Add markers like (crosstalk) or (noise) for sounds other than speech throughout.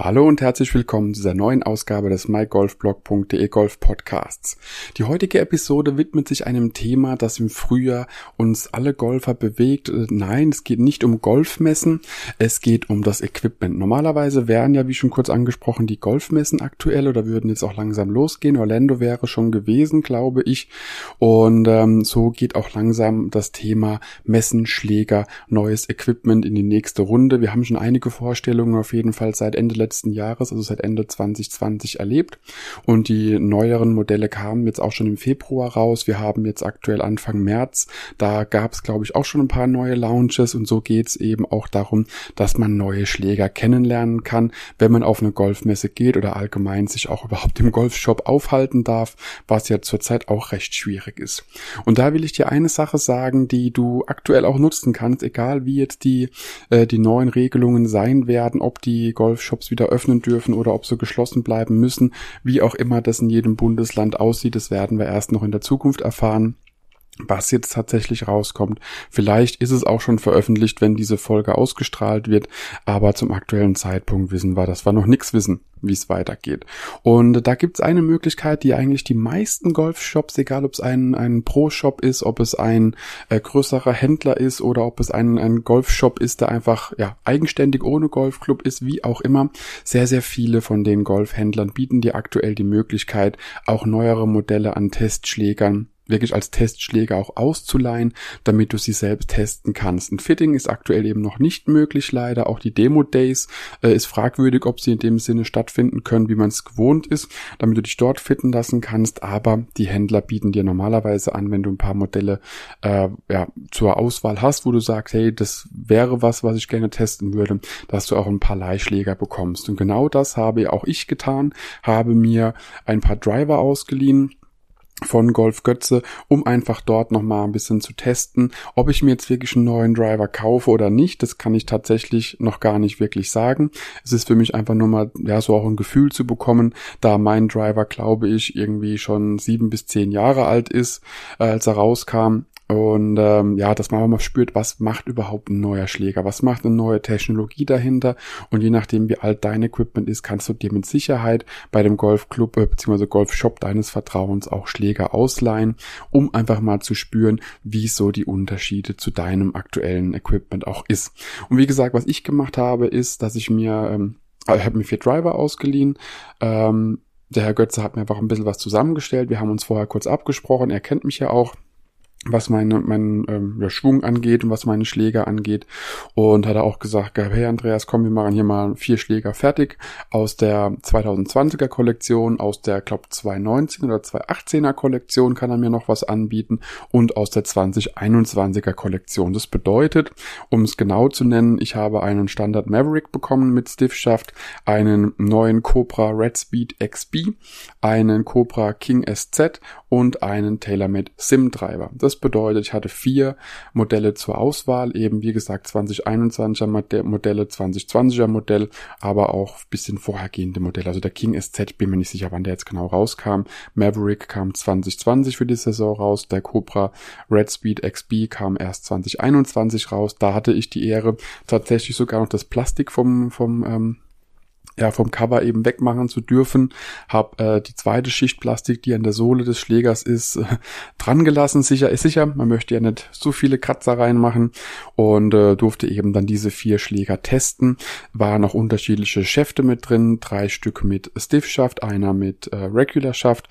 Hallo und herzlich willkommen zu dieser neuen Ausgabe des mygolfblog.de Golf Podcasts. Die heutige Episode widmet sich einem Thema, das im Frühjahr uns alle Golfer bewegt. Nein, es geht nicht um Golfmessen, es geht um das Equipment. Normalerweise wären ja, wie schon kurz angesprochen, die Golfmessen aktuell oder würden jetzt auch langsam losgehen. Orlando wäre schon gewesen, glaube ich. Und ähm, so geht auch langsam das Thema Messen, Schläger, neues Equipment in die nächste Runde. Wir haben schon einige Vorstellungen auf jeden Fall seit Ende Jahres, also seit Ende 2020 erlebt. Und die neueren Modelle kamen jetzt auch schon im Februar raus. Wir haben jetzt aktuell Anfang März. Da gab es, glaube ich, auch schon ein paar neue Launches und so geht es eben auch darum, dass man neue Schläger kennenlernen kann, wenn man auf eine Golfmesse geht oder allgemein sich auch überhaupt im Golfshop aufhalten darf, was ja zurzeit auch recht schwierig ist. Und da will ich dir eine Sache sagen, die du aktuell auch nutzen kannst, egal wie jetzt die, äh, die neuen Regelungen sein werden, ob die Golfshops wieder wieder öffnen dürfen oder ob sie geschlossen bleiben müssen. Wie auch immer das in jedem Bundesland aussieht, das werden wir erst noch in der Zukunft erfahren was jetzt tatsächlich rauskommt. Vielleicht ist es auch schon veröffentlicht, wenn diese Folge ausgestrahlt wird, aber zum aktuellen Zeitpunkt wissen wir, dass wir noch nichts wissen, wie es weitergeht. Und da gibt es eine Möglichkeit, die eigentlich die meisten Golfshops, egal ob es ein, ein Pro-Shop ist, ob es ein äh, größerer Händler ist oder ob es ein, ein Golfshop ist, der einfach ja eigenständig ohne Golfclub ist, wie auch immer, sehr, sehr viele von den Golfhändlern bieten dir aktuell die Möglichkeit, auch neuere Modelle an Testschlägern wirklich als Testschläger auch auszuleihen, damit du sie selbst testen kannst. Ein Fitting ist aktuell eben noch nicht möglich, leider. Auch die Demo-Days äh, ist fragwürdig, ob sie in dem Sinne stattfinden können, wie man es gewohnt ist, damit du dich dort fitten lassen kannst. Aber die Händler bieten dir normalerweise an, wenn du ein paar Modelle äh, ja, zur Auswahl hast, wo du sagst, hey, das wäre was, was ich gerne testen würde, dass du auch ein paar Leihschläger bekommst. Und genau das habe auch ich getan, habe mir ein paar Driver ausgeliehen, von Golf Götze, um einfach dort nochmal ein bisschen zu testen. Ob ich mir jetzt wirklich einen neuen Driver kaufe oder nicht, das kann ich tatsächlich noch gar nicht wirklich sagen. Es ist für mich einfach nur mal, ja, so auch ein Gefühl zu bekommen, da mein Driver, glaube ich, irgendwie schon sieben bis zehn Jahre alt ist, äh, als er rauskam und ähm, ja, dass man mal spürt, was macht überhaupt ein neuer Schläger, was macht eine neue Technologie dahinter. Und je nachdem, wie alt dein Equipment ist, kannst du dir mit Sicherheit bei dem Golfclub äh, bzw. Golfshop deines Vertrauens auch Schläger ausleihen, um einfach mal zu spüren, wie so die Unterschiede zu deinem aktuellen Equipment auch ist. Und wie gesagt, was ich gemacht habe, ist, dass ich mir, ähm, ich habe mir vier Driver ausgeliehen. Ähm, der Herr Götze hat mir einfach ein bisschen was zusammengestellt. Wir haben uns vorher kurz abgesprochen. Er kennt mich ja auch was meine, meinen ähm, ja, Schwung angeht und was meine Schläger angeht. Und hat er auch gesagt, hey Andreas, komm, wir machen hier mal vier Schläger fertig aus der 2020er Kollektion, aus der, glaub, 2019 oder 2018er Kollektion kann er mir noch was anbieten und aus der 2021er Kollektion. Das bedeutet, um es genau zu nennen, ich habe einen Standard Maverick bekommen mit Stiffschaft, einen neuen Cobra Red Speed XB, einen Cobra King SZ und einen TaylorMade Sim Driver. Das bedeutet, ich hatte vier Modelle zur Auswahl, eben wie gesagt 2021er Modelle, 2020er Modell, aber auch bisschen vorhergehende Modelle. Also der King SZ, bin mir nicht sicher, wann der jetzt genau rauskam. Maverick kam 2020 für die Saison raus, der Cobra Red Speed XB kam erst 2021 raus. Da hatte ich die Ehre, tatsächlich sogar noch das Plastik vom, vom ähm, ja, vom Cover eben wegmachen zu dürfen. Hab äh, die zweite Schicht Plastik, die an der Sohle des Schlägers ist, äh, dran gelassen. Sicher ist sicher, man möchte ja nicht so viele Kratzer reinmachen und äh, durfte eben dann diese vier Schläger testen. Waren noch unterschiedliche Schäfte mit drin, drei Stück mit Stiff-Schaft, einer mit äh, Regular-Schaft,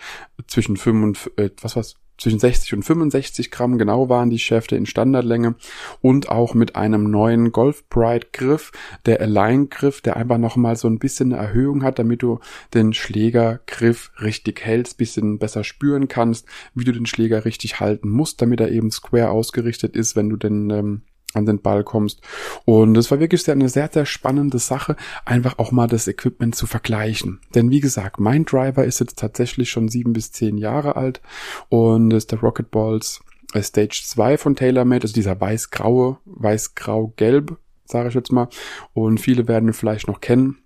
zwischen fünf und äh, was was zwischen 60 und 65 Gramm genau waren die Schäfte in Standardlänge und auch mit einem neuen Golf Pride Griff, der Align Griff, der einfach nochmal so ein bisschen eine Erhöhung hat, damit du den Schlägergriff richtig hältst, bisschen besser spüren kannst, wie du den Schläger richtig halten musst, damit er eben square ausgerichtet ist, wenn du den ähm, an den Ball kommst. Und es war wirklich eine sehr, sehr spannende Sache, einfach auch mal das Equipment zu vergleichen. Denn wie gesagt, mein Driver ist jetzt tatsächlich schon sieben bis zehn Jahre alt und ist der Rocket Balls äh, Stage 2 von TaylorMade, also dieser weiß-graue, weiß-grau-gelb, sage ich jetzt mal. Und viele werden ihn vielleicht noch kennen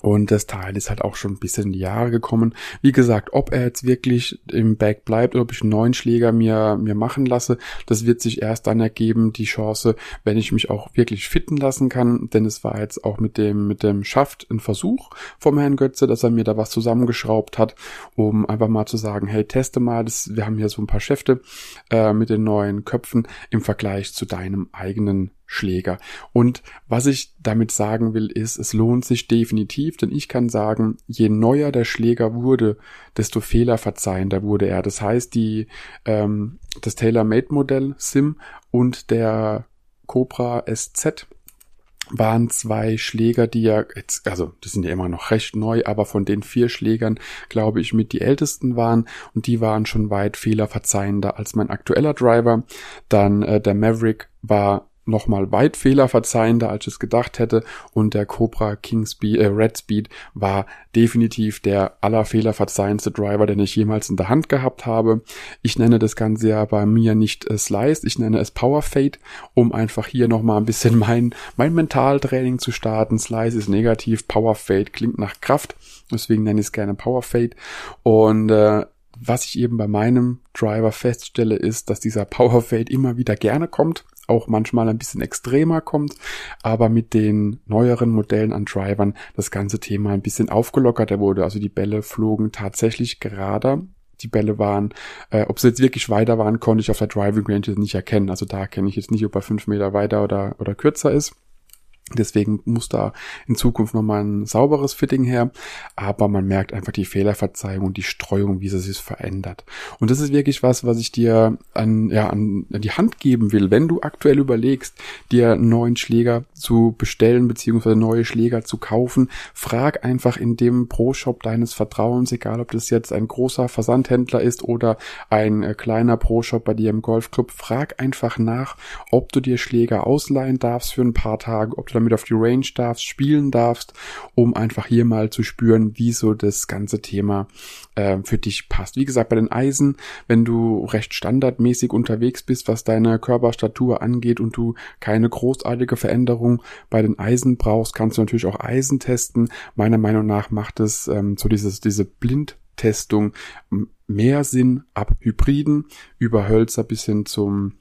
Und das Teil ist halt auch schon ein bisschen in die Jahre gekommen. Wie gesagt, ob er jetzt wirklich im Bag bleibt oder ob ich einen neuen Schläger mir, mir machen lasse, das wird sich erst dann ergeben, die Chance, wenn ich mich auch wirklich fitten lassen kann. Denn es war jetzt auch mit dem, mit dem Schaft ein Versuch vom Herrn Götze, dass er mir da was zusammengeschraubt hat, um einfach mal zu sagen, hey, teste mal, das, wir haben hier so ein paar Schäfte äh, mit den neuen Köpfen im Vergleich zu deinem eigenen Schläger. Und was ich damit sagen will, ist, es lohnt sich definitiv, denn ich kann sagen, je neuer der Schläger wurde, desto fehlerverzeihender wurde er. Das heißt, die, ähm, das Tailor-Made-Modell SIM und der Cobra SZ waren zwei Schläger, die ja jetzt, also die sind ja immer noch recht neu, aber von den vier Schlägern, glaube ich, mit die ältesten waren und die waren schon weit fehlerverzeihender als mein aktueller Driver. Dann äh, der Maverick war nochmal weit fehlerverzeihender, als ich es gedacht hätte. Und der Cobra King Speed, äh, Red Speed war definitiv der allerfehlerverzeihendste Driver, den ich jemals in der Hand gehabt habe. Ich nenne das Ganze ja bei mir nicht äh, Slice, ich nenne es Power Fade, um einfach hier nochmal ein bisschen (laughs) mein, mein Mentaltraining zu starten. Slice ist negativ, Power Fade klingt nach Kraft, deswegen nenne ich es gerne Power Fade. Und äh, was ich eben bei meinem Driver feststelle, ist, dass dieser Power Fade immer wieder gerne kommt auch manchmal ein bisschen extremer kommt, aber mit den neueren Modellen an Drivern das ganze Thema ein bisschen aufgelockerter wurde. Also die Bälle flogen tatsächlich gerader. Die Bälle waren, äh, ob sie jetzt wirklich weiter waren, konnte ich auf der Driving Range nicht erkennen. Also da kenne ich jetzt nicht, ob er fünf Meter weiter oder, oder kürzer ist. Deswegen muss da in Zukunft nochmal ein sauberes Fitting her. Aber man merkt einfach die Fehlerverzeihung und die Streuung, wie sie sich verändert. Und das ist wirklich was, was ich dir an, ja, an die Hand geben will. Wenn du aktuell überlegst, dir einen neuen Schläger zu bestellen, beziehungsweise neue Schläger zu kaufen, frag einfach in dem Pro-Shop deines Vertrauens, egal ob das jetzt ein großer Versandhändler ist oder ein äh, kleiner Pro-Shop bei dir im Golfclub, frag einfach nach, ob du dir Schläger ausleihen darfst für ein paar Tage, ob du damit auf die Range darfst, spielen darfst, um einfach hier mal zu spüren, wie so das ganze Thema äh, für dich passt. Wie gesagt, bei den Eisen, wenn du recht standardmäßig unterwegs bist, was deine Körperstatur angeht und du keine großartige Veränderung bei den Eisen brauchst, kannst du natürlich auch Eisen testen. Meiner Meinung nach macht es ähm, so dieses, diese Blindtestung mehr Sinn ab Hybriden über Hölzer bis hin zum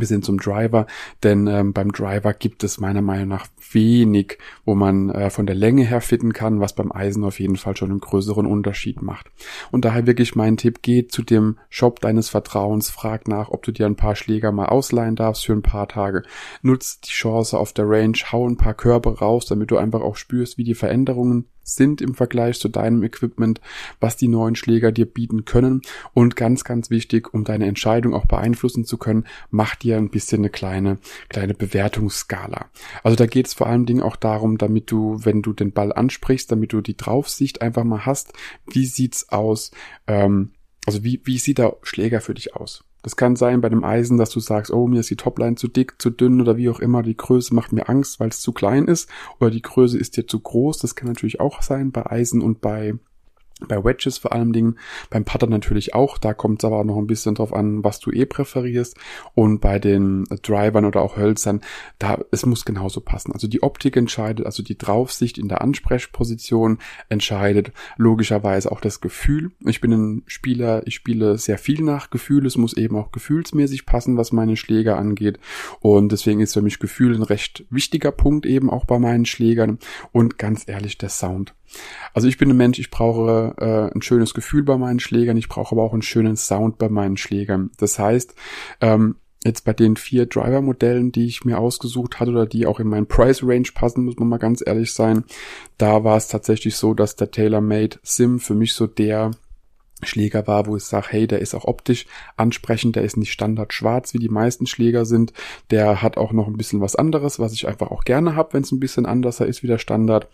wir sind zum Driver, denn ähm, beim Driver gibt es meiner Meinung nach wenig, wo man äh, von der Länge her fitten kann, was beim Eisen auf jeden Fall schon einen größeren Unterschied macht. Und daher wirklich mein Tipp, geh zu dem Shop deines Vertrauens, frag nach, ob du dir ein paar Schläger mal ausleihen darfst für ein paar Tage. Nutz die Chance auf der Range, hau ein paar Körbe raus, damit du einfach auch spürst, wie die Veränderungen sind im Vergleich zu deinem Equipment, was die neuen Schläger dir bieten können. Und ganz, ganz wichtig, um deine Entscheidung auch beeinflussen zu können, mach dir ein bisschen eine kleine, kleine Bewertungsskala. Also da geht es vor allen Dingen auch darum, damit du, wenn du den Ball ansprichst, damit du die Draufsicht einfach mal hast, wie sieht's aus, ähm, also wie, wie sieht der Schläger für dich aus? Das kann sein bei dem Eisen, dass du sagst, oh, mir ist die Topline zu dick, zu dünn oder wie auch immer, die Größe macht mir Angst, weil es zu klein ist oder die Größe ist dir zu groß. Das kann natürlich auch sein bei Eisen und bei bei Wedges vor allen Dingen, beim Putter natürlich auch, da kommt es aber noch ein bisschen drauf an, was du eh präferierst. Und bei den Drivern oder auch Hölzern, da, es muss genauso passen. Also die Optik entscheidet, also die Draufsicht in der Ansprechposition entscheidet logischerweise auch das Gefühl. Ich bin ein Spieler, ich spiele sehr viel nach Gefühl. Es muss eben auch gefühlsmäßig passen, was meine Schläger angeht. Und deswegen ist für mich Gefühl ein recht wichtiger Punkt eben auch bei meinen Schlägern. Und ganz ehrlich, der Sound. Also ich bin ein Mensch, ich brauche äh, ein schönes Gefühl bei meinen Schlägern, ich brauche aber auch einen schönen Sound bei meinen Schlägern. Das heißt, ähm, jetzt bei den vier Driver-Modellen, die ich mir ausgesucht hatte oder die auch in meinen Price-Range passen, muss man mal ganz ehrlich sein, da war es tatsächlich so, dass der TaylorMade Sim für mich so der Schläger war, wo ich sage, hey, der ist auch optisch ansprechend, der ist nicht standard schwarz, wie die meisten Schläger sind. Der hat auch noch ein bisschen was anderes, was ich einfach auch gerne habe, wenn es ein bisschen anderser ist wie der Standard.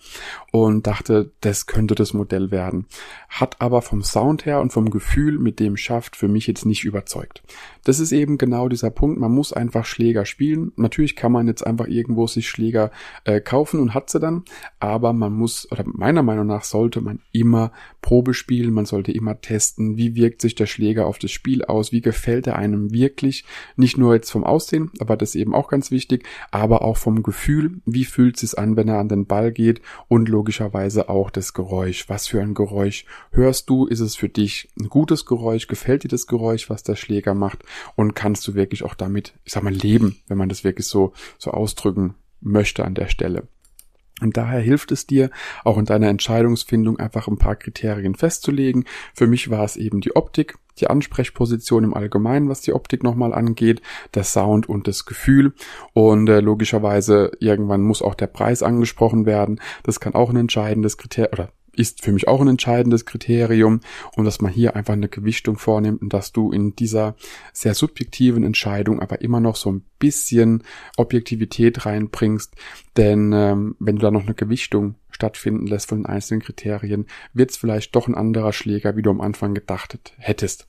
Und dachte, das könnte das Modell werden. Hat aber vom Sound her und vom Gefühl mit dem Schaft für mich jetzt nicht überzeugt. Das ist eben genau dieser Punkt. Man muss einfach Schläger spielen. Natürlich kann man jetzt einfach irgendwo sich Schläger äh, kaufen und hat sie dann. Aber man muss, oder meiner Meinung nach sollte man immer Probe spielen. Man sollte immer testen testen, wie wirkt sich der Schläger auf das Spiel aus, wie gefällt er einem wirklich, nicht nur jetzt vom Aussehen, aber das eben auch ganz wichtig, aber auch vom Gefühl, wie fühlt es sich an, wenn er an den Ball geht und logischerweise auch das Geräusch. Was für ein Geräusch hörst du? Ist es für dich ein gutes Geräusch? Gefällt dir das Geräusch, was der Schläger macht? Und kannst du wirklich auch damit, ich sag mal, leben, wenn man das wirklich so, so ausdrücken möchte an der Stelle. Und daher hilft es dir, auch in deiner Entscheidungsfindung einfach ein paar Kriterien festzulegen. Für mich war es eben die Optik, die Ansprechposition im Allgemeinen, was die Optik nochmal angeht, der Sound und das Gefühl. Und äh, logischerweise irgendwann muss auch der Preis angesprochen werden. Das kann auch ein entscheidendes Kriterium oder ist für mich auch ein entscheidendes Kriterium und dass man hier einfach eine Gewichtung vornimmt und dass du in dieser sehr subjektiven Entscheidung aber immer noch so ein bisschen Objektivität reinbringst, denn ähm, wenn du da noch eine Gewichtung stattfinden lässt von den einzelnen Kriterien, wird es vielleicht doch ein anderer Schläger, wie du am Anfang gedacht hättest.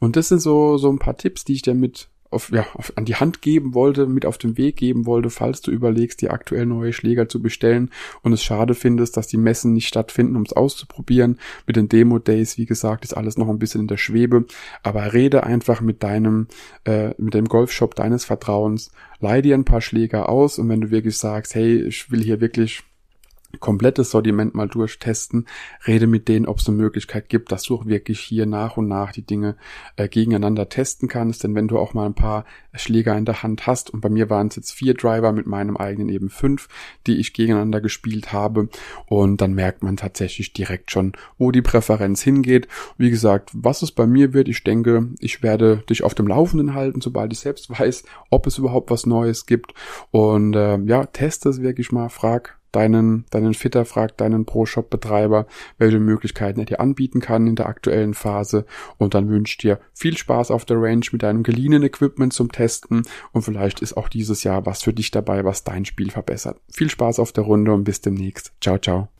Und das sind so so ein paar Tipps, die ich dir mit auf, ja, auf, an die Hand geben wollte, mit auf den Weg geben wollte, falls du überlegst, die aktuell neue Schläger zu bestellen und es schade findest, dass die Messen nicht stattfinden, um es auszuprobieren. Mit den Demo-Days, wie gesagt, ist alles noch ein bisschen in der Schwebe, aber rede einfach mit deinem, äh, mit dem Golfshop deines Vertrauens, leih dir ein paar Schläger aus und wenn du wirklich sagst, hey, ich will hier wirklich komplettes Sortiment mal durchtesten, rede mit denen, ob es eine Möglichkeit gibt, dass du auch wirklich hier nach und nach die Dinge äh, gegeneinander testen kannst. Denn wenn du auch mal ein paar Schläger in der Hand hast, und bei mir waren es jetzt vier Driver mit meinem eigenen eben fünf, die ich gegeneinander gespielt habe, und dann merkt man tatsächlich direkt schon, wo die Präferenz hingeht. Wie gesagt, was es bei mir wird, ich denke, ich werde dich auf dem Laufenden halten, sobald ich selbst (laughs) weiß, ob es überhaupt was Neues gibt. Und äh, ja, teste es wirklich mal, frag deinen, deinen Fitter fragt deinen Pro-Shop-Betreiber, welche Möglichkeiten er dir anbieten kann in der aktuellen Phase und dann wünscht dir viel Spaß auf der Range mit deinem geliehenen Equipment zum Testen und vielleicht ist auch dieses Jahr was für dich dabei, was dein Spiel verbessert. Viel Spaß auf der Runde und bis demnächst. Ciao, ciao.